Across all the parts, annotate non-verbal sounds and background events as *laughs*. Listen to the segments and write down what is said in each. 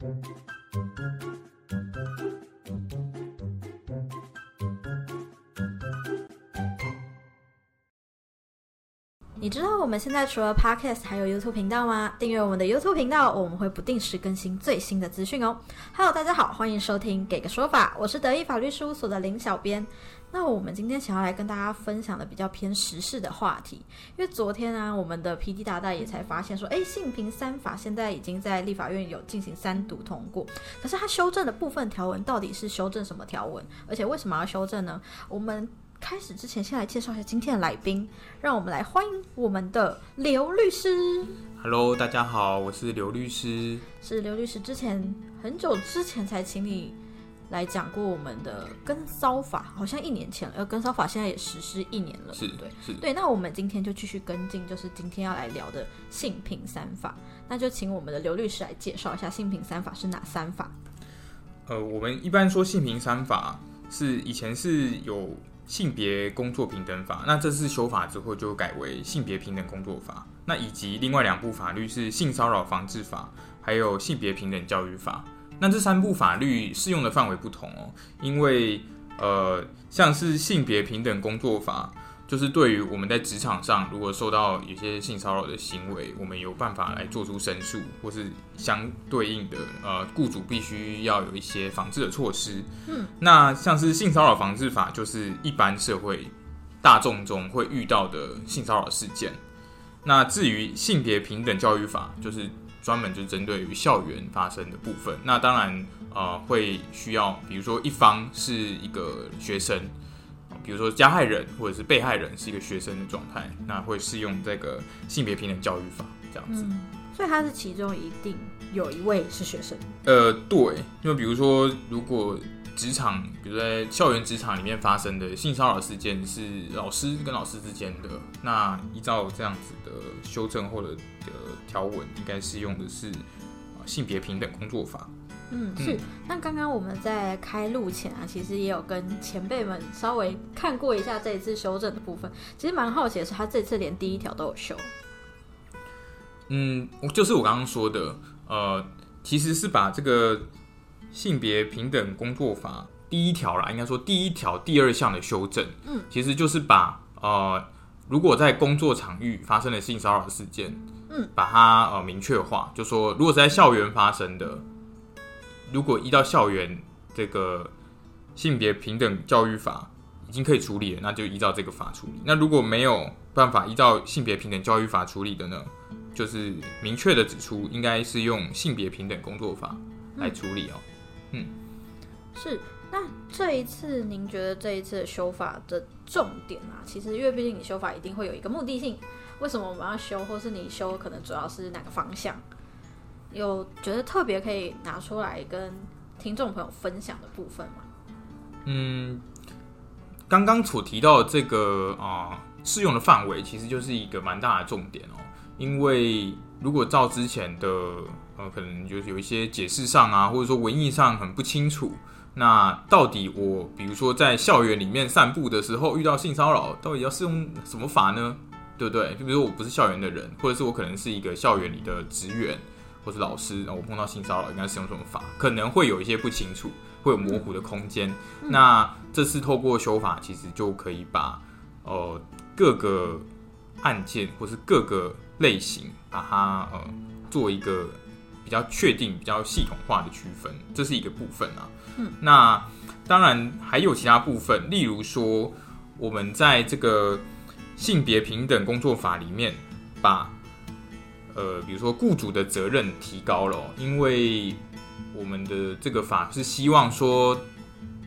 Thank you. 你知道我们现在除了 Podcast 还有 YouTube 频道吗？订阅我们的 YouTube 频道，我们会不定时更新最新的资讯哦。Hello，大家好，欢迎收听《给个说法》，我是德意法律事务所的林小编。那我们今天想要来跟大家分享的比较偏时事的话题，因为昨天啊，我们的 P D 大大也才发现说，哎，性平三法现在已经在立法院有进行三读通过，可是它修正的部分条文到底是修正什么条文？而且为什么要修正呢？我们开始之前，先来介绍一下今天的来宾，让我们来欢迎我们的刘律师。Hello，大家好，我是刘律师。是刘律师之前很久之前才请你来讲过我们的跟骚法，好像一年前了，呃，跟骚法现在也实施一年了，是对不对。是，对，那我们今天就继续跟进，就是今天要来聊的性平三法，那就请我们的刘律师来介绍一下性平三法是哪三法。呃，我们一般说性平三法是以前是有性别工作平等法，那这次修法之后就改为性别平等工作法，那以及另外两部法律是性骚扰防治法，还有性别平等教育法。那这三部法律适用的范围不同哦，因为呃，像是性别平等工作法。就是对于我们在职场上，如果受到有些性骚扰的行为，我们有办法来做出申诉，或是相对应的，呃，雇主必须要有一些防治的措施。嗯，那像是性骚扰防治法，就是一般社会大众中会遇到的性骚扰事件。那至于性别平等教育法，就是专门就针对于校园发生的部分。那当然，呃，会需要，比如说一方是一个学生。比如说加害人或者是被害人是一个学生的状态，那会适用这个性别平等教育法这样子。嗯，所以他是其中一定有一位是学生。呃，对，因为比如说如果职场，比如在校园职场里面发生的性骚扰事件是老师跟老师之间的，那依照这样子的修正后的的条文，应该是用的是性别平等工作法。嗯，是。那刚刚我们在开录前啊，其实也有跟前辈们稍微看过一下这一次修正的部分。其实蛮好奇的是，他这次连第一条都有修。嗯，就是我刚刚说的，呃，其实是把这个性别平等工作法第一条啦，应该说第一条第二项的修正，嗯，其实就是把呃，如果在工作场域发生的性骚扰事件，嗯，把它呃明确化，就说如果是在校园发生的。如果依照校园这个性别平等教育法已经可以处理了，那就依照这个法处理。那如果没有办法依照性别平等教育法处理的呢，就是明确的指出应该是用性别平等工作法来处理哦。嗯，是。那这一次您觉得这一次的修法的重点啊，其实因为毕竟你修法一定会有一个目的性，为什么我们要修，或是你修可能主要是哪个方向？有觉得特别可以拿出来跟听众朋友分享的部分吗？嗯，刚刚所提到的这个啊适用的范围，其实就是一个蛮大的重点哦。因为如果照之前的呃，可能就是有一些解释上啊，或者说文艺上很不清楚，那到底我比如说在校园里面散步的时候遇到性骚扰，到底要适用什么法呢？对不对？就比如说我不是校园的人，或者是我可能是一个校园里的职员。或是老师，然后我碰到性骚扰应该使用什么法，可能会有一些不清楚，会有模糊的空间。嗯、那这次透过修法，其实就可以把呃各个案件或是各个类型，把它呃做一个比较确定、比较系统化的区分，这是一个部分啊。嗯，那当然还有其他部分，例如说我们在这个性别平等工作法里面把。呃，比如说雇主的责任提高了，因为我们的这个法是希望说，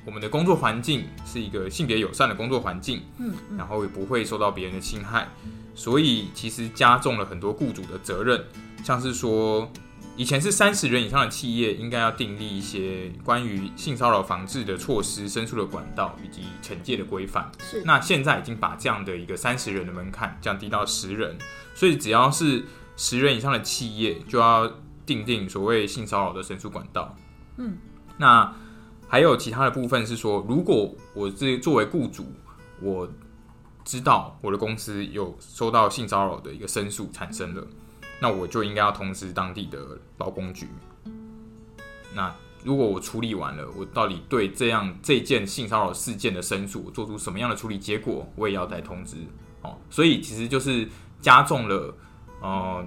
我们的工作环境是一个性别友善的工作环境，嗯，然后也不会受到别人的侵害，所以其实加重了很多雇主的责任，像是说，以前是三十人以上的企业应该要订立一些关于性骚扰防治的措施、申诉的管道以及惩戒的规范，是，那现在已经把这样的一个三十人的门槛降低到十人，所以只要是十人以上的企业就要定定所谓性骚扰的申诉管道。嗯，那还有其他的部分是说，如果我是作为雇主，我知道我的公司有收到性骚扰的一个申诉产生了，那我就应该要通知当地的劳工局。那如果我处理完了，我到底对这样这件性骚扰事件的申诉，我做出什么样的处理结果，我也要再通知哦。所以其实就是加重了呃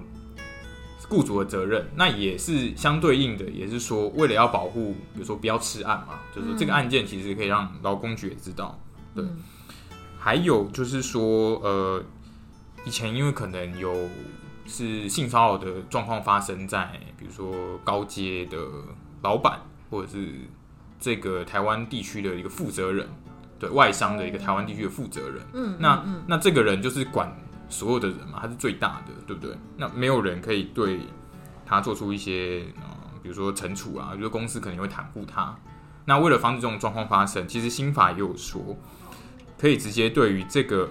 雇主的责任，那也是相对应的，也是说为了要保护，比如说不要吃案嘛，就是说这个案件其实可以让劳工局也知道。对，嗯还有就是说呃，以前因为可能有是性骚扰的状况发生在，比如说高阶的老板，或者是这个台湾地区的一个负责人，对外商的一个台湾地区的负责人。嗯，那嗯那这个人就是管所有的人嘛，他是最大的，对不对？那没有人可以对他做出一些呃，比如说惩处啊，比如说公司可能会袒护他。那为了防止这种状况发生，其实新法也有说，可以直接对于这个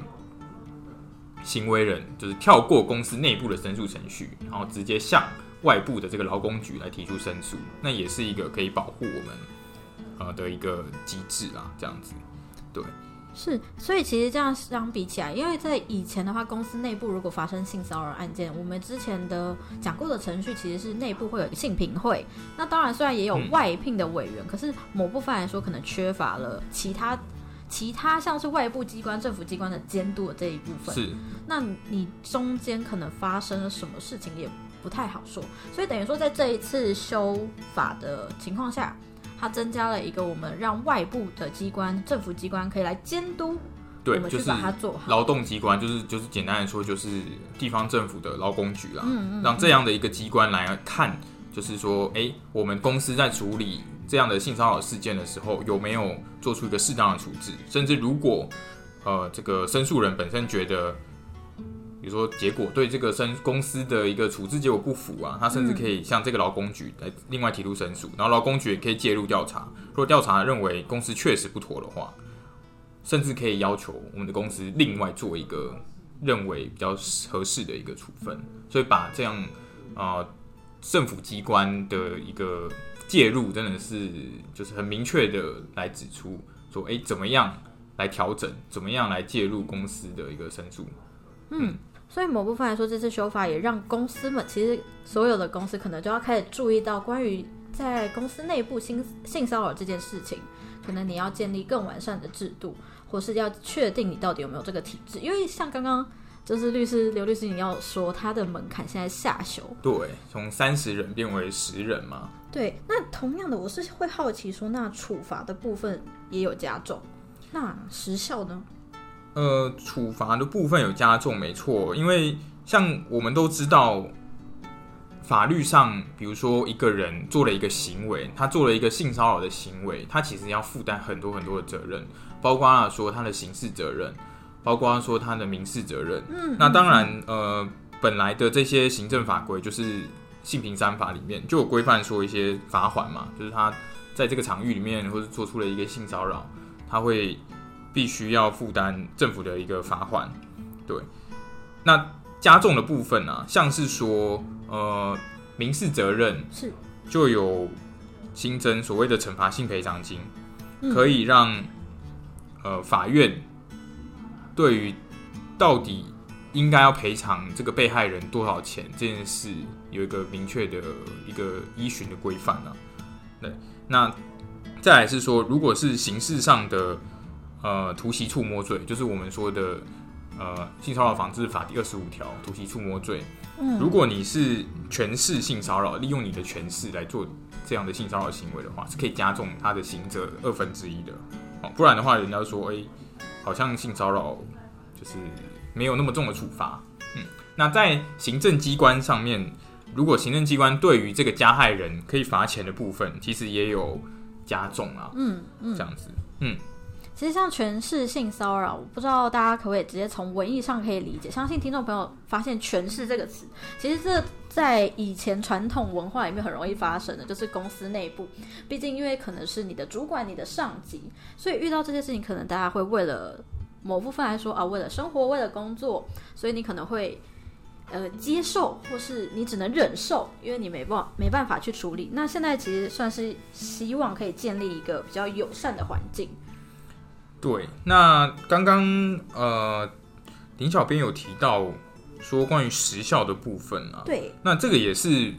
行为人，就是跳过公司内部的申诉程序，然后直接向外部的这个劳工局来提出申诉，那也是一个可以保护我们呃的一个机制啊，这样子。对是，所以其实这样相比起来，因为在以前的话，公司内部如果发生性骚扰案件，我们之前的讲过的程序其实是内部会有一个性评会。那当然，虽然也有嗯外聘的委员，可是某部分来说，可能缺乏了其他其他像是外部机关、政府机关的监督的这一部分。是，那你中间可能发生了什么事情也不太好说，所以等于说在这一次修法的情况下，它增加了一个我们让外部的机关、政府机关可以来监督，我对，就是把它做好。劳动机关，就是就是简单来说，就是地方政府的劳工局啦，嗯嗯让这样的一个机关来看，就是说，哎、我们公司在处理这样的性骚扰事件的时候，有没有做出一个适当的处置？甚至如果呃这个申诉人本身觉得，比如说结果对这个申公司的一个处置结果不符啊，他甚至可以向这个劳工局来另外提出申诉，然后劳工局也可以介入调查。如果调查认为公司确实不妥的话，甚至可以要求我们的公司另外做一个认为比较合适的一个处分，所以把这样啊、呃政府机关的一个介入，真的是就是很明确的来指出说，哎、怎么样来调整，怎么样来介入公司的一个申诉。所以某部分来说，这次修法也让公司们，其实所有的公司可能就要开始注意到关于在公司内部性性骚扰这件事情，可能你要建立更完善的制度，或是要确定你到底有没有这个体制。因为像刚刚就是律师刘律师你要说，他的门槛现在下修，对，从三十人变为十人嘛。对，那同样的，我是会好奇说，那处罚的部分也有加重，那时效呢？呃，处罚的部分有加重，没错，因为像我们都知道，法律上，比如说一个人做了一个行为，他做了一个性骚扰的行为，他其实要负担很多很多的责任，包括了说他的刑事责任，包括说他的民事责任。嗯，那当然，呃，本来的这些行政法规就是性平三法里面就有规范说一些罚款嘛，就是他在这个场域里面或者做出了一个性骚扰，他会必须要负担政府的一个罚款。对，那加重的部分啊，像是说呃民事责任是就有新增所谓的惩罚性赔偿金，嗯可以让呃法院对于到底应该要赔偿这个被害人多少钱这件事有一个明确的一个依循的规范啊。对，那再来是说，如果是刑事上的呃突袭触摸罪，就是我们说的呃性骚扰防治法第二十五条突袭触摸罪，嗯如果你是权势性骚扰，利用你的权势来做这样的性骚扰行为的话，是可以加重他的刑责二分之一的。哦，不然的话，人家说，哎、好像性骚扰就是没有那么重的处罚。嗯，那在行政机关上面，如果行政机关对于这个加害人可以罚钱的部分，其实也有加重啊，嗯嗯这，样子。其实像权势性骚扰，我不知道大家可不可以直接从文艺上可以理解。相信听众朋友发现“权势”这个词，其实这在以前传统文化里面很容易发生的，就是公司内部。毕竟因为可能是你的主管、你的上级，所以遇到这些事情，可能大家会为了某部分来说啊，为了生活、为了工作，所以你可能会。呃，接受或是你只能忍受，因为你没办没办法去处理。那现在其实算是希望可以建立一个比较友善的环境。对，那刚刚呃，林小编有提到说关于时效的部分啊，对，那这个也是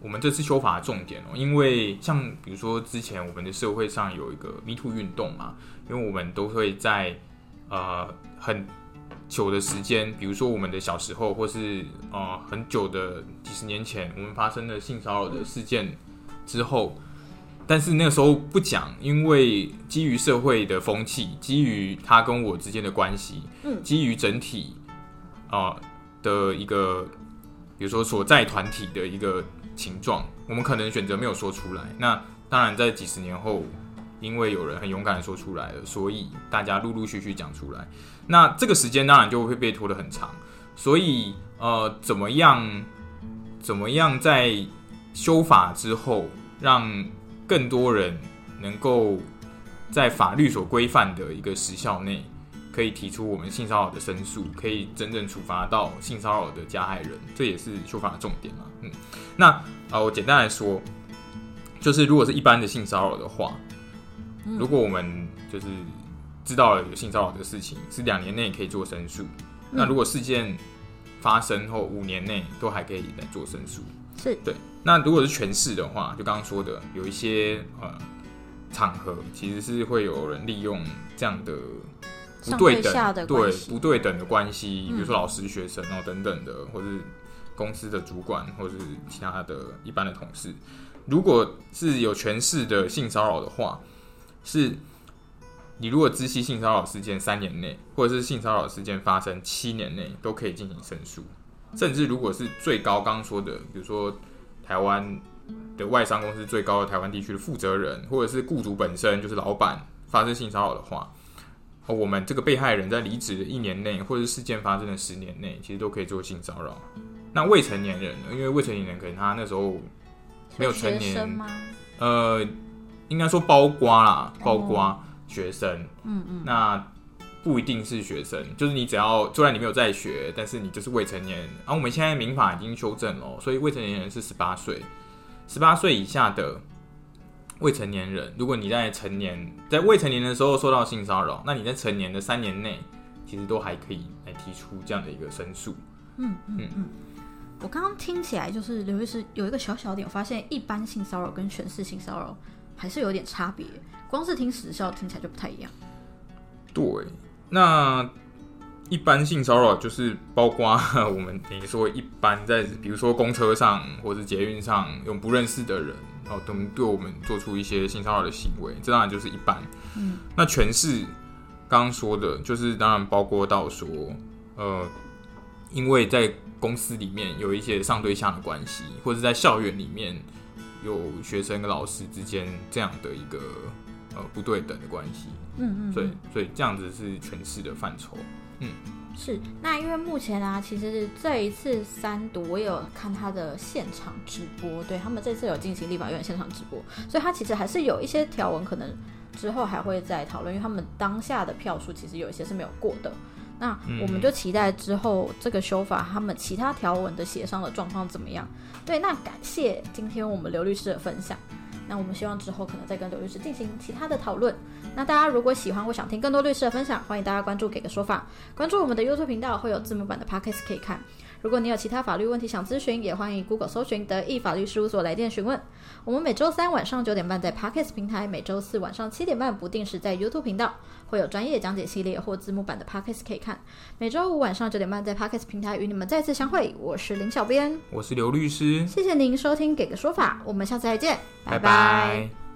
我们这次修法的重点哦，因为像比如说之前我们的社会上有一个 Me Too 运动嘛，因为我们都会在呃很久的时间，比如说我们的小时候，或是呃很久的几十年前，我们发生的性骚扰的事件之后，但是那个时候不讲，因为基于社会的风气，基于他跟我之间的关系，嗯基于整体啊、呃的一个，比如说所在团体的一个情状，我们可能选择没有说出来。那当然，在几十年后，因为有人很勇敢的说出来了，所以大家陆陆续续讲出来。那这个时间当然就会被拖得很长。所以呃，怎么样，怎么样在修法之后，让更多人能够在法律所规范的一个时效内，可以提出我们性骚扰的申诉，可以真正处罚到性骚扰的加害人，这也是修法的重点嘛。嗯，那啊、呃我简单来说，就是如果是一般的性骚扰的话，如果我们就是知道了有性骚扰的事情，是两年内可以做申诉。那如果事件发生后五年内都还可以来做申诉。是对。那如果是权势的话，就刚刚说的，有一些呃场合其实是会有人利用这样的不对等对的关对不对等的关系，嗯比如说老师、学生哦等等的，或是公司的主管，或是其他的一般的同事，如果是有权势的性骚扰的话，是你如果知悉性骚扰事件三年内，或者是性骚扰事件发生七年内，都可以进行申诉。甚至如果是最高刚刚说的，比如说台湾的外商公司最高的台湾地区的负责人，或者是雇主本身就是老板发生性骚扰的话，哦，我们这个被害人在离职的一年内，或者是事件发生的十年内，其实都可以做性骚扰。那未成年人呢？因为未成年人可能他那时候没有成年吗？呃，应该说包瓜啦，包括学生，嗯嗯，那不一定是学生，就是你只要虽然你没有在学，但是你就是未成年人。然、后我们现在民法已经修正了，所以未成年人是十八岁，十八岁以下的未成年人，如果你在成年在未成年的时候受到性骚扰，那你在成年的三年内，其实都还可以来提出这样的一个申诉。嗯嗯嗯。我刚刚听起来就是刘律师有一个小小点，我发现一般性骚扰跟权势性骚扰还是有点差别，光是听时效听起来就不太一样。对，那一般性骚扰就是包括 *laughs* 我们等于说一般在比如说公车上或是捷运上有不认识的人哦，等对我们做出一些性骚扰的行为，这当然就是一般。嗯，那全是刚刚说的，就是当然包括到说，呃，因为在公司里面有一些上对象的关系，或者在校园里面有学生跟老师之间这样的一个呃不对等的关系。嗯嗯，所以所以这样子是诠释的范畴。嗯是，那因为目前啊，其实这一次三读我也有看他的现场直播，对他们这次有进行立法院现场直播，所以他其实还是有一些条文可能之后还会再讨论，因为他们当下的票数其实有一些是没有过的。那我们就期待之后这个修法，他们其他条文的协商的状况怎么样？对，那感谢今天我们刘律师的分享。那我们希望之后可能再跟刘律师进行其他的讨论。那大家如果喜欢或想听更多律师的分享，欢迎大家关注“给个说法”，关注我们的 YouTube 频道，会有字幕版的 Podcast 可以看。如果你有其他法律问题想咨询，也欢迎 Google 搜寻德意法律事务所来电询问。我们每周三晚上九点半在 Podcast 平台，每周四晚上七点半不定时在 YouTube 频道会有专业讲解系列或字幕版的 Podcast 可以看。每周五晚上九点半在 Podcast 平台与你们再次相会，我是林小编，我是刘律师，谢谢您收听《给个说法》，我们下次再见，拜拜。拜